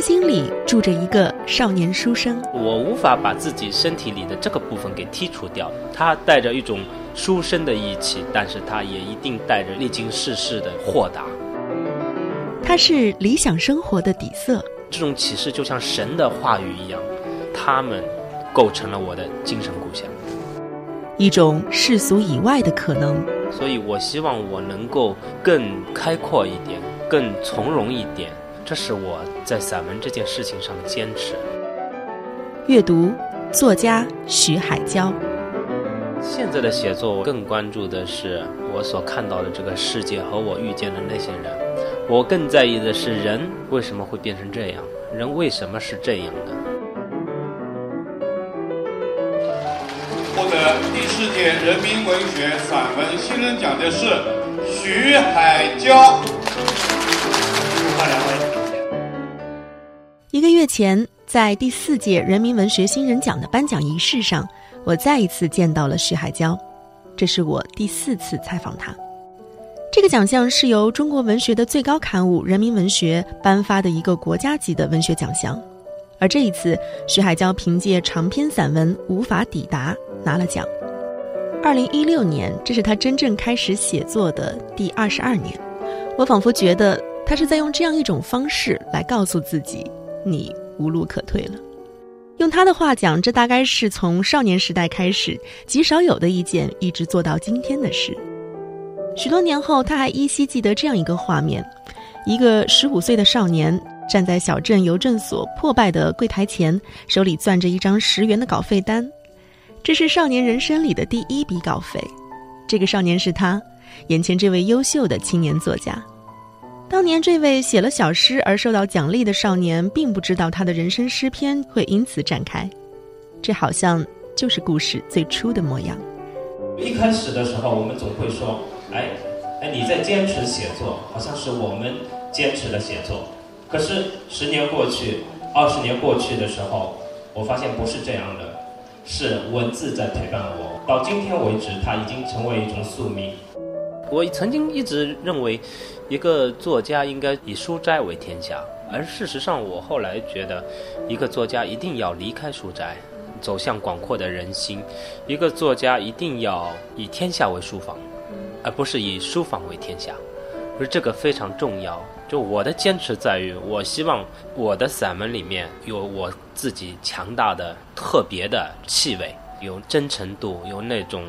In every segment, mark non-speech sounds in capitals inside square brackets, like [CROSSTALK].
心里住着一个少年书生，我无法把自己身体里的这个部分给剔除掉。他带着一种书生的义气，但是他也一定带着历经世事的豁达。他是理想生活的底色。这种启示就像神的话语一样，他们构成了我的精神故乡，一种世俗以外的可能。所以我希望我能够更开阔一点，更从容一点。这是我在散文这件事情上的坚持。阅读，作家徐海娇。现在的写作，我更关注的是我所看到的这个世界和我遇见的那些人。我更在意的是人为什么会变成这样，人为什么是这样的。获得第四届人民文学散文新人奖的是徐海娇。月前，在第四届人民文学新人奖的颁奖仪式上，我再一次见到了徐海娇。这是我第四次采访他。这个奖项是由中国文学的最高刊物《人民文学》颁发的一个国家级的文学奖项。而这一次，徐海娇凭借长篇散文《无法抵达》拿了奖。二零一六年，这是他真正开始写作的第二十二年。我仿佛觉得他是在用这样一种方式来告诉自己。你无路可退了。用他的话讲，这大概是从少年时代开始极少有的一件，一直做到今天的事。许多年后，他还依稀记得这样一个画面：一个十五岁的少年站在小镇邮政所破败的柜台前，手里攥着一张十元的稿费单。这是少年人生里的第一笔稿费。这个少年是他，眼前这位优秀的青年作家。当年这位写了小诗而受到奖励的少年，并不知道他的人生诗篇会因此展开。这好像就是故事最初的模样。一开始的时候，我们总会说：“哎，哎，你在坚持写作，好像是我们坚持了写作。”可是十年过去，二十年过去的时候，我发现不是这样的，是文字在陪伴我。到今天为止，它已经成为一种宿命。我曾经一直认为，一个作家应该以书斋为天下，而事实上，我后来觉得，一个作家一定要离开书斋，走向广阔的人心。一个作家一定要以天下为书房，而不是以书房为天下。而这个非常重要。就我的坚持在于，我希望我的散文里面有我自己强大的、特别的气味，有真诚度，有那种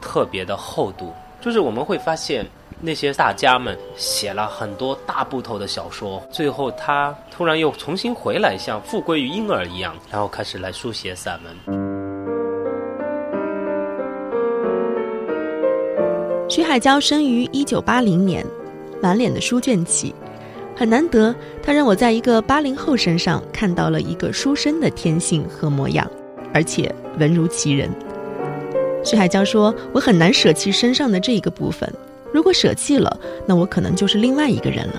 特别的厚度。就是我们会发现，那些大家们写了很多大部头的小说，最后他突然又重新回来，像复归于婴儿一样，然后开始来书写散文。徐海娇生于一九八零年，满脸的书卷气，很难得，他让我在一个八零后身上看到了一个书生的天性和模样，而且文如其人。徐海娇说：“我很难舍弃身上的这一个部分，如果舍弃了，那我可能就是另外一个人了，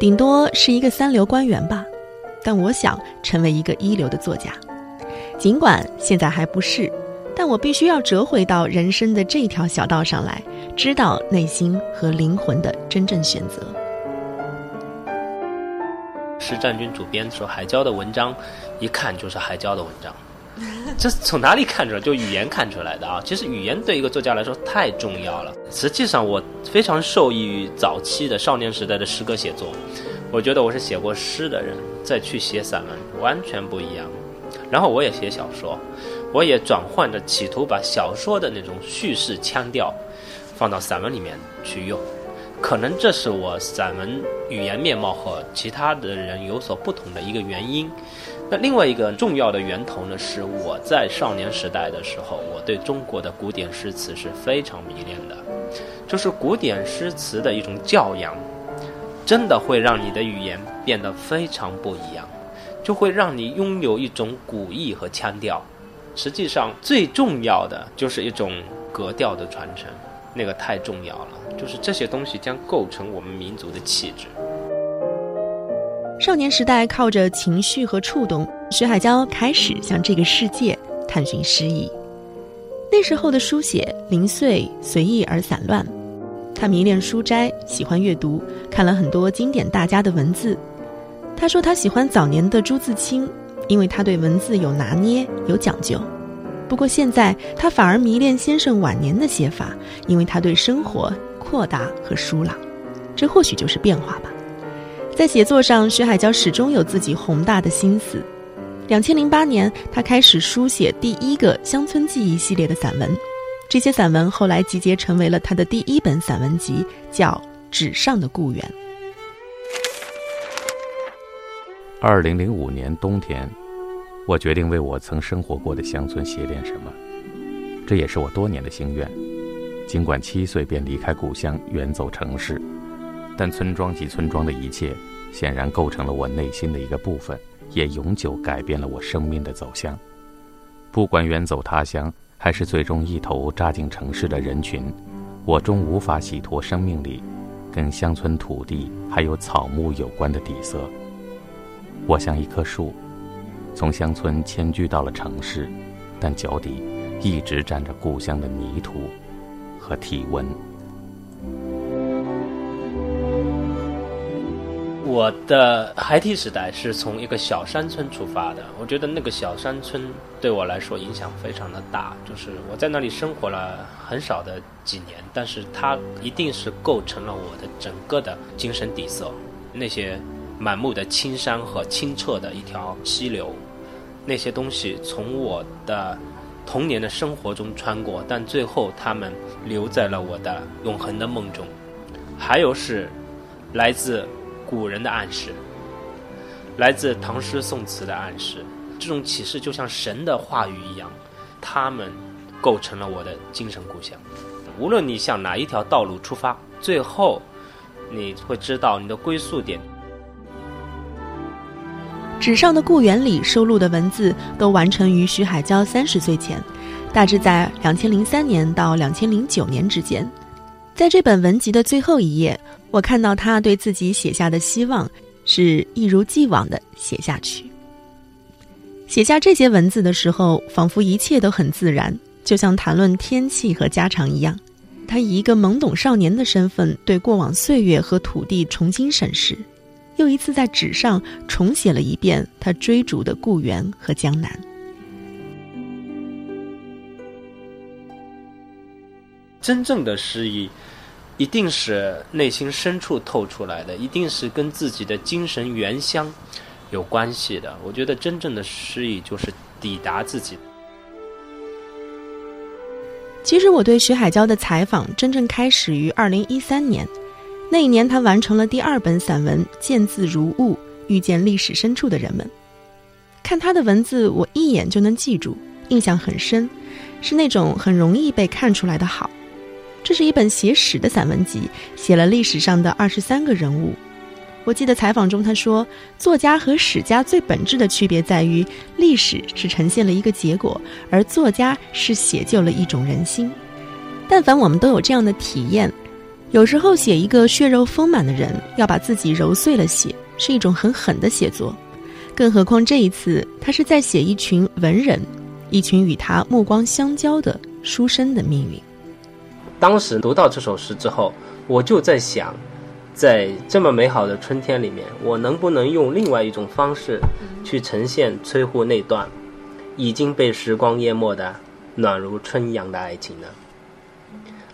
顶多是一个三流官员吧。但我想成为一个一流的作家，尽管现在还不是，但我必须要折回到人生的这条小道上来，知道内心和灵魂的真正选择。”施占军主编说：“海娇的文章，一看就是海娇的文章。”这 [LAUGHS] 从哪里看出来？就语言看出来的啊！其实语言对一个作家来说太重要了。实际上，我非常受益于早期的少年时代的诗歌写作。我觉得我是写过诗的人，再去写散文完全不一样。然后我也写小说，我也转换着，企图把小说的那种叙事腔调放到散文里面去用。可能这是我散文语言面貌和其他的人有所不同的一个原因。那另外一个重要的源头呢，是我在少年时代的时候，我对中国的古典诗词是非常迷恋的，就是古典诗词的一种教养，真的会让你的语言变得非常不一样，就会让你拥有一种古意和腔调。实际上，最重要的就是一种格调的传承，那个太重要了。就是这些东西将构成我们民族的气质。少年时代靠着情绪和触动，徐海娇开始向这个世界探寻诗意。那时候的书写零碎、随意而散乱。他迷恋书斋，喜欢阅读，看了很多经典大家的文字。他说他喜欢早年的朱自清，因为他对文字有拿捏、有讲究。不过现在他反而迷恋先生晚年的写法，因为他对生活扩大和疏朗。这或许就是变化吧。在写作上，徐海娇始终有自己宏大的心思。两千零八年，他开始书写第一个乡村记忆系列的散文，这些散文后来集结成为了他的第一本散文集，叫《纸上的故园》。二零零五年冬天，我决定为我曾生活过的乡村写点什么，这也是我多年的心愿。尽管七岁便离开故乡，远走城市。但村庄及村庄的一切，显然构成了我内心的一个部分，也永久改变了我生命的走向。不管远走他乡，还是最终一头扎进城市的人群，我终无法洗脱生命里跟乡村土地还有草木有关的底色。我像一棵树，从乡村迁居到了城市，但脚底一直沾着故乡的泥土和体温。我的孩提时代是从一个小山村出发的，我觉得那个小山村对我来说影响非常的大，就是我在那里生活了很少的几年，但是它一定是构成了我的整个的精神底色。那些满目的青山和清澈的一条溪流，那些东西从我的童年的生活中穿过，但最后他们留在了我的永恒的梦中。还有是来自。古人的暗示，来自唐诗宋词的暗示，这种启示就像神的话语一样，他们构成了我的精神故乡。无论你向哪一条道路出发，最后你会知道你的归宿点。纸上的故园里收录的文字都完成于徐海娇三十岁前，大致在两千零三年到两千零九年之间。在这本文集的最后一页。我看到他对自己写下的希望，是一如既往的写下去。写下这些文字的时候，仿佛一切都很自然，就像谈论天气和家常一样。他以一个懵懂少年的身份，对过往岁月和土地重新审视，又一次在纸上重写了一遍他追逐的故园和江南。真正的诗意。一定是内心深处透出来的，一定是跟自己的精神原乡有关系的。我觉得真正的诗意就是抵达自己。其实我对徐海娇的采访真正开始于二零一三年，那一年他完成了第二本散文《见字如晤》，遇见历史深处的人们。看他的文字，我一眼就能记住，印象很深，是那种很容易被看出来的好。这是一本写史的散文集，写了历史上的二十三个人物。我记得采访中他说，作家和史家最本质的区别在于，历史是呈现了一个结果，而作家是写就了一种人心。但凡我们都有这样的体验，有时候写一个血肉丰满的人，要把自己揉碎了写，是一种很狠的写作。更何况这一次，他是在写一群文人，一群与他目光相交的书生的命运。当时读到这首诗之后，我就在想，在这么美好的春天里面，我能不能用另外一种方式，去呈现崔护那段已经被时光淹没的暖如春阳的爱情呢？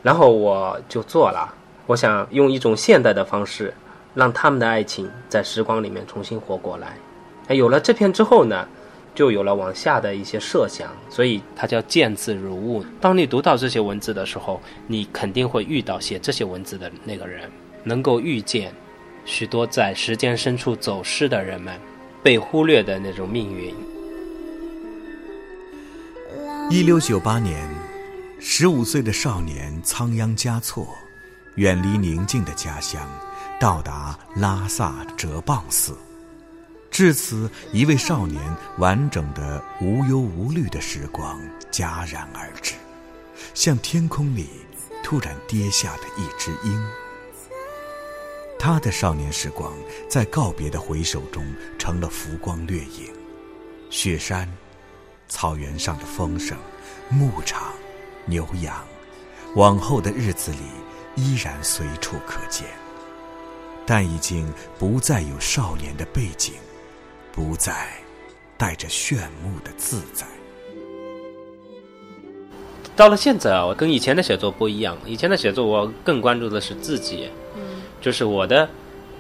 然后我就做了，我想用一种现代的方式，让他们的爱情在时光里面重新活过来。哎，有了这篇之后呢？就有了往下的一些设想，所以它叫见字如晤。当你读到这些文字的时候，你肯定会遇到写这些文字的那个人，能够遇见许多在时间深处走失的人们，被忽略的那种命运。一六九八年，十五岁的少年仓央嘉措，远离宁静的家乡，到达拉萨哲蚌寺。至此，一位少年完整的无忧无虑的时光戛然而止，像天空里突然跌下的一只鹰。他的少年时光在告别的回首中成了浮光掠影，雪山、草原上的风声、牧场、牛羊，往后的日子里依然随处可见，但已经不再有少年的背景。不再带着炫目的自在。到了现在啊，我跟以前的写作不一样。以前的写作，我更关注的是自己，就是我的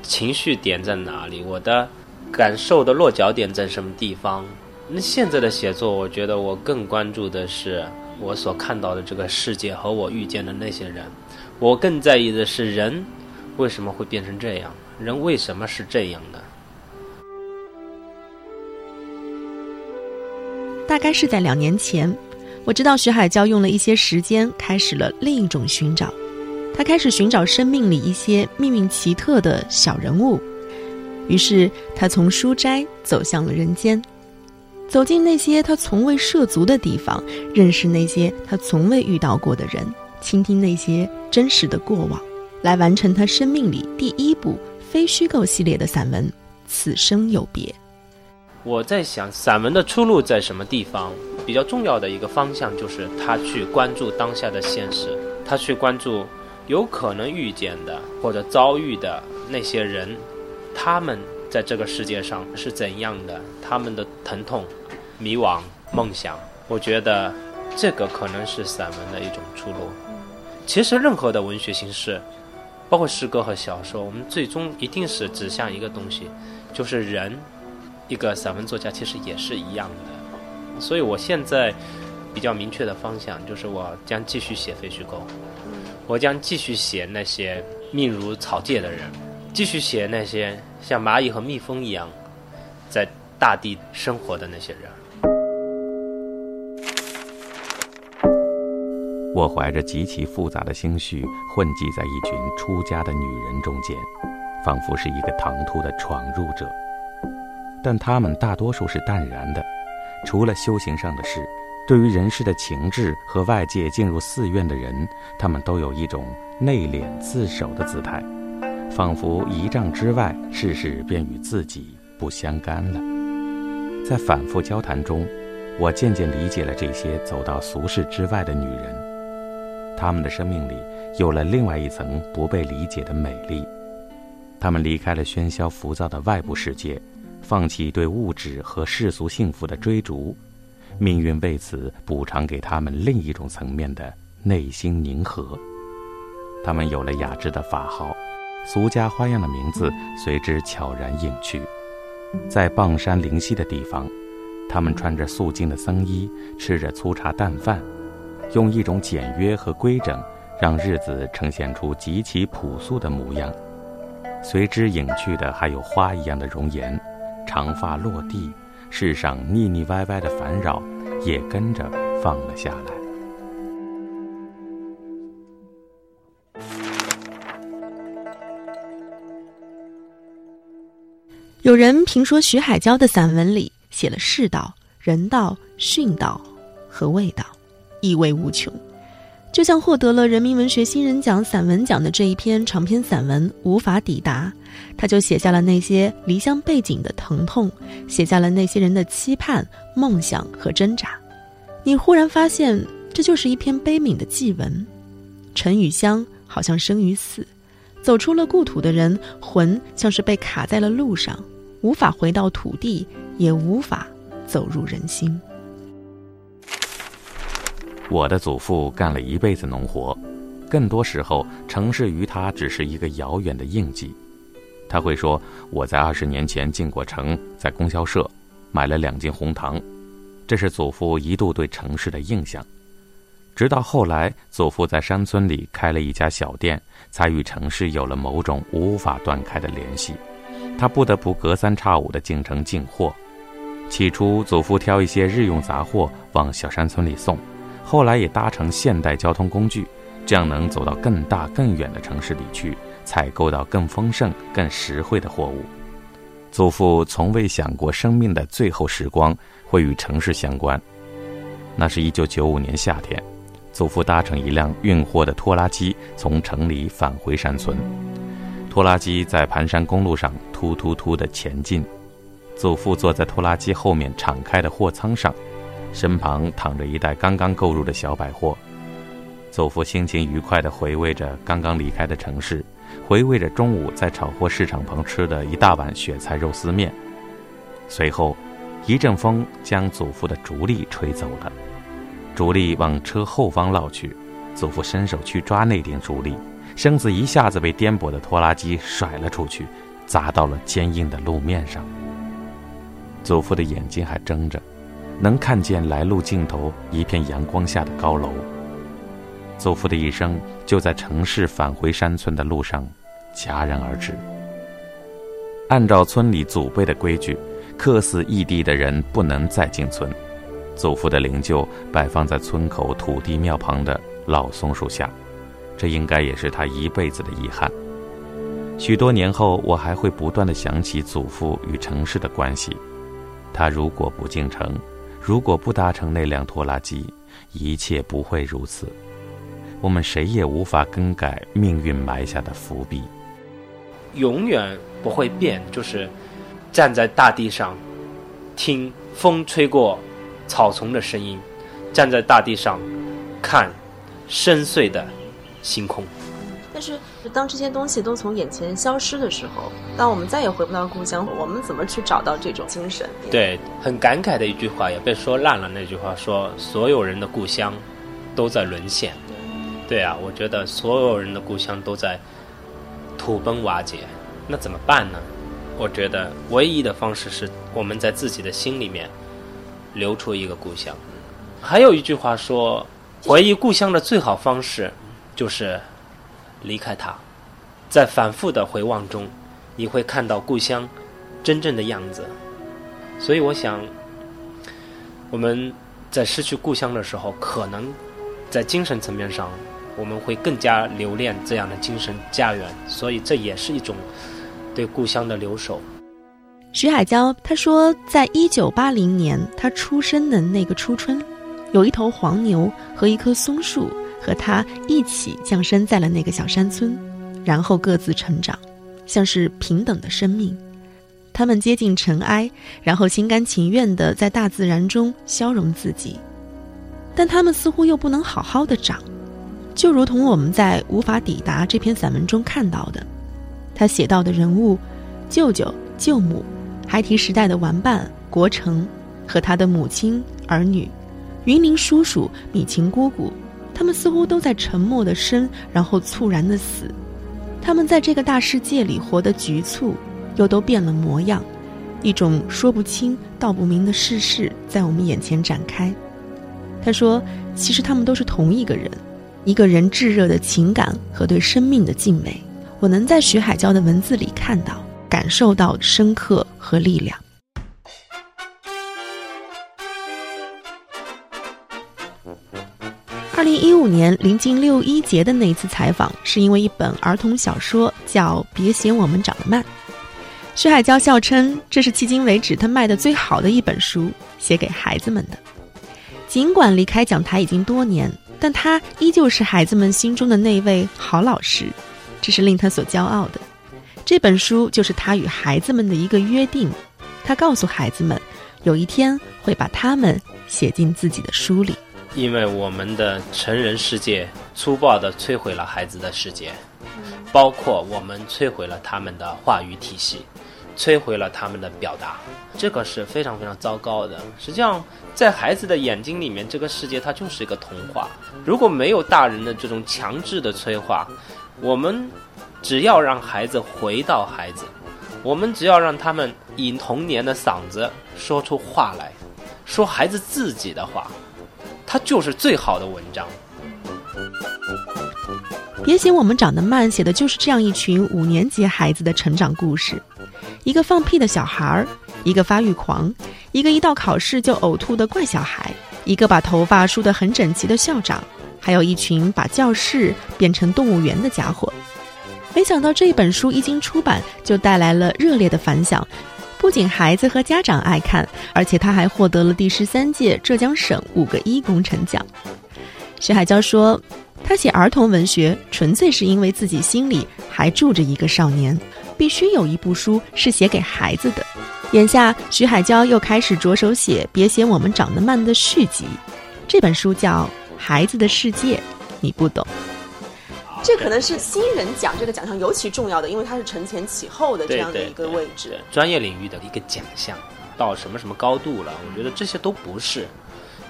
情绪点在哪里，我的感受的落脚点在什么地方。那现在的写作，我觉得我更关注的是我所看到的这个世界和我遇见的那些人。我更在意的是人为什么会变成这样，人为什么是这样的。大概是在两年前，我知道徐海娇用了一些时间，开始了另一种寻找。他开始寻找生命里一些命运奇特的小人物。于是，他从书斋走向了人间，走进那些他从未涉足的地方，认识那些他从未遇到过的人，倾听那些真实的过往，来完成他生命里第一部非虚构系列的散文《此生有别》。我在想，散文的出路在什么地方？比较重要的一个方向就是他去关注当下的现实，他去关注有可能遇见的或者遭遇的那些人，他们在这个世界上是怎样的，他们的疼痛、迷惘、梦想。我觉得这个可能是散文的一种出路。其实，任何的文学形式，包括诗歌和小说，我们最终一定是指向一个东西，就是人。一个散文作家其实也是一样的，所以我现在比较明确的方向就是我将继续写非虚构，我将继续写那些命如草芥的人，继续写那些像蚂蚁和蜜蜂一样在大地生活的那些人。我怀着极其复杂的心绪，混迹在一群出家的女人中间，仿佛是一个唐突的闯入者。但他们大多数是淡然的，除了修行上的事，对于人世的情志和外界进入寺院的人，他们都有一种内敛自守的姿态，仿佛一丈之外，世事便与自己不相干了。在反复交谈中，我渐渐理解了这些走到俗世之外的女人，她们的生命里有了另外一层不被理解的美丽，她们离开了喧嚣浮躁的外部世界。放弃对物质和世俗幸福的追逐，命运为此补偿给他们另一种层面的内心宁和。他们有了雅致的法号，俗家花样的名字随之悄然隐去。在傍山灵溪的地方，他们穿着素净的僧衣，吃着粗茶淡饭，用一种简约和规整，让日子呈现出极其朴素的模样。随之隐去的还有花一样的容颜。长发落地，世上腻腻歪歪的烦扰也跟着放了下来。有人评说，徐海娇的散文里写了世道、人道、训道和味道，意味无穷。就像获得了人民文学新人奖散文奖的这一篇长篇散文《无法抵达》，他就写下了那些离乡背景的疼痛，写下了那些人的期盼、梦想和挣扎。你忽然发现，这就是一篇悲悯的祭文。尘与香好像生于死，走出了故土的人，魂像是被卡在了路上，无法回到土地，也无法走入人心。我的祖父干了一辈子农活，更多时候城市于他只是一个遥远的印记。他会说：“我在二十年前进过城，在供销社买了两斤红糖。”这是祖父一度对城市的印象。直到后来，祖父在山村里开了一家小店，才与城市有了某种无法断开的联系。他不得不隔三差五的进城进货。起初，祖父挑一些日用杂货往小山村里送。后来也搭乘现代交通工具，这样能走到更大更远的城市里去，采购到更丰盛、更实惠的货物。祖父从未想过生命的最后时光会与城市相关。那是一九九五年夏天，祖父搭乘一辆运货的拖拉机从城里返回山村。拖拉机在盘山公路上突突突地前进，祖父坐在拖拉机后面敞开的货舱上，身旁躺着一袋刚刚购入的小百货。祖父心情愉快地回味着刚刚离开的城市，回味着中午在炒货市场旁吃的一大碗雪菜肉丝面。随后，一阵风将祖父的竹笠吹走了。竹笠往车后方落去，祖父伸手去抓那顶竹笠，身子一下子被颠簸的拖拉机甩了出去，砸到了坚硬的路面上。祖父的眼睛还睁着，能看见来路尽头一片阳光下的高楼。祖父的一生就在城市返回山村的路上戛然而止。按照村里祖辈的规矩，客死异地的人不能再进村。祖父的灵柩摆放在村口土地庙旁的老松树下，这应该也是他一辈子的遗憾。许多年后，我还会不断的想起祖父与城市的关系。他如果不进城，如果不搭乘那辆拖拉机，一切不会如此。我们谁也无法更改命运埋下的伏笔。永远不会变，就是站在大地上，听风吹过。草丛的声音，站在大地上，看深邃的星空。但是，当这些东西都从眼前消失的时候，当我们再也回不到故乡，我们怎么去找到这种精神？对，很感慨的一句话，也被说烂了。那句话说：“所有人的故乡都在沦陷。”对啊，我觉得所有人的故乡都在土崩瓦解。那怎么办呢？我觉得唯一的方式是我们在自己的心里面。留出一个故乡，还有一句话说，回忆故乡的最好方式，就是离开它。在反复的回望中，你会看到故乡真正的样子。所以，我想，我们在失去故乡的时候，可能在精神层面上，我们会更加留恋这样的精神家园。所以，这也是一种对故乡的留守。徐海娇他说，在一九八零年他出生的那个初春，有一头黄牛和一棵松树和他一起降生在了那个小山村，然后各自成长，像是平等的生命。他们接近尘埃，然后心甘情愿地在大自然中消融自己，但他们似乎又不能好好的长，就如同我们在《无法抵达》这篇散文中看到的，他写到的人物，舅舅、舅母。孩提时代的玩伴国成，和他的母亲、儿女，云林叔叔、米晴姑姑，他们似乎都在沉默的生，然后猝然的死。他们在这个大世界里活得局促，又都变了模样。一种说不清道不明的世事在我们眼前展开。他说：“其实他们都是同一个人，一个人炙热的情感和对生命的敬畏。我能在徐海娇的文字里看到。”感受到深刻和力量。二零一五年临近六一节的那一次采访，是因为一本儿童小说叫《别嫌我们长得慢》。徐海娇笑称，这是迄今为止他卖的最好的一本书，写给孩子们的。尽管离开讲台已经多年，但他依旧是孩子们心中的那位好老师，这是令他所骄傲的。这本书就是他与孩子们的一个约定，他告诉孩子们，有一天会把他们写进自己的书里。因为我们的成人世界粗暴地摧毁了孩子的世界，包括我们摧毁了他们的话语体系，摧毁了他们的表达，这个是非常非常糟糕的。实际上，在孩子的眼睛里面，这个世界它就是一个童话。如果没有大人的这种强制的催化，我们。只要让孩子回到孩子，我们只要让他们以童年的嗓子说出话来，说孩子自己的话，他就是最好的文章。别嫌我们长得慢，写的就是这样一群五年级孩子的成长故事：一个放屁的小孩儿，一个发育狂，一个一到考试就呕吐的怪小孩，一个把头发梳得很整齐的校长，还有一群把教室变成动物园的家伙。没想到这本书一经出版，就带来了热烈的反响。不仅孩子和家长爱看，而且他还获得了第十三届浙江省五个一工程奖。徐海娇说：“他写儿童文学，纯粹是因为自己心里还住着一个少年，必须有一部书是写给孩子的。”眼下，徐海娇又开始着手写《别嫌我们长得慢》的续集，这本书叫《孩子的世界》，你不懂。这可能是新人奖这个奖项尤其重要的，因为它是承前启后的这样的一个位置，专业领域的一个奖项，到什么什么高度了？我觉得这些都不是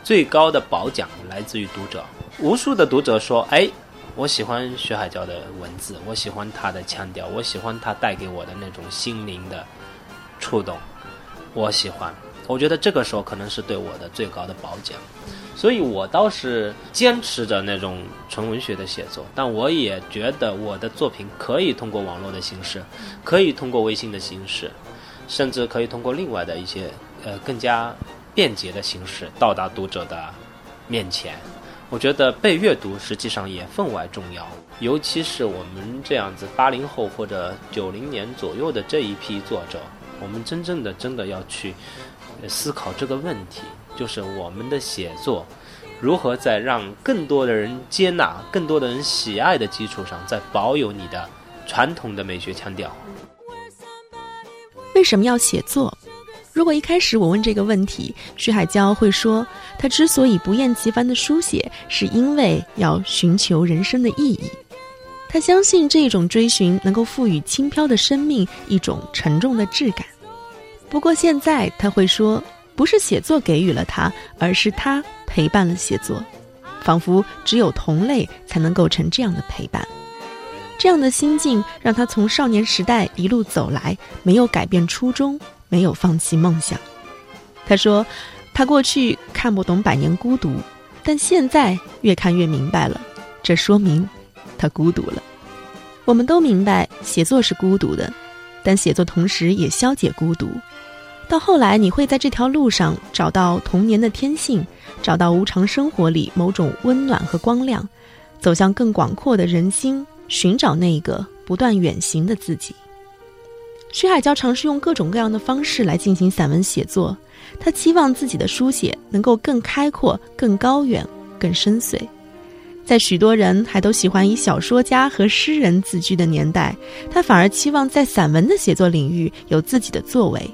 最高的褒奖，来自于读者。无数的读者说：“哎，我喜欢徐海娇的文字，我喜欢她的腔调，我喜欢她带给我的那种心灵的触动，我喜欢。”我觉得这个时候可能是对我的最高的褒奖。所以，我倒是坚持着那种纯文学的写作，但我也觉得我的作品可以通过网络的形式，可以通过微信的形式，甚至可以通过另外的一些呃更加便捷的形式到达读者的面前。我觉得被阅读实际上也分外重要，尤其是我们这样子八零后或者九零年左右的这一批作者，我们真正的真的要去思考这个问题。就是我们的写作，如何在让更多的人接纳、更多的人喜爱的基础上，在保有你的传统的美学腔调。为什么要写作？如果一开始我问这个问题，徐海娇会说，他之所以不厌其烦的书写，是因为要寻求人生的意义。他相信这一种追寻能够赋予轻飘的生命一种沉重的质感。不过现在他会说。不是写作给予了他，而是他陪伴了写作，仿佛只有同类才能构成这样的陪伴。这样的心境让他从少年时代一路走来，没有改变初衷，没有放弃梦想。他说：“他过去看不懂《百年孤独》，但现在越看越明白了。这说明他孤独了。我们都明白，写作是孤独的，但写作同时也消解孤独。”到后来，你会在这条路上找到童年的天性，找到无常生活里某种温暖和光亮，走向更广阔的人心，寻找那个不断远行的自己。徐海娇尝试用各种各样的方式来进行散文写作，他期望自己的书写能够更开阔、更高远、更深邃。在许多人还都喜欢以小说家和诗人自居的年代，他反而期望在散文的写作领域有自己的作为。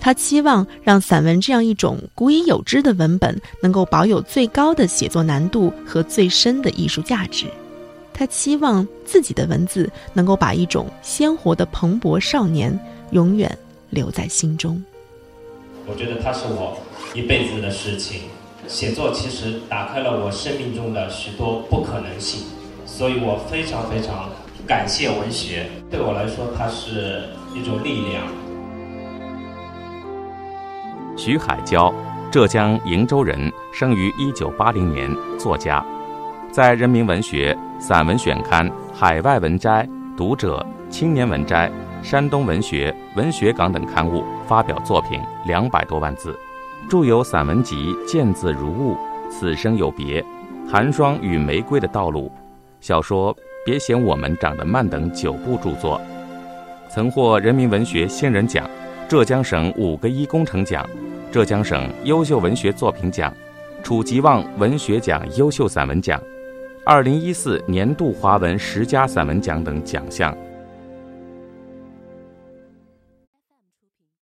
他期望让散文这样一种古已有之的文本能够保有最高的写作难度和最深的艺术价值。他期望自己的文字能够把一种鲜活的蓬勃少年永远留在心中。我觉得它是我一辈子的事情。写作其实打开了我生命中的许多不可能性，所以我非常非常感谢文学。对我来说，它是一种力量。徐海娇，浙江鄞州人，生于一九八零年，作家，在《人民文学》《散文选刊》《海外文摘》《读者》《青年文摘》《山东文学》《文学港》等刊物发表作品两百多万字，著有散文集《见字如晤》《此生有别》《寒霜与玫瑰的道路》小说《别嫌我们长得慢》等九部著作，曾获人民文学新人奖、浙江省五个一工程奖。浙江省优秀文学作品奖、楚吉旺文学奖优秀散文奖、二零一四年度华文十佳散文奖等奖项。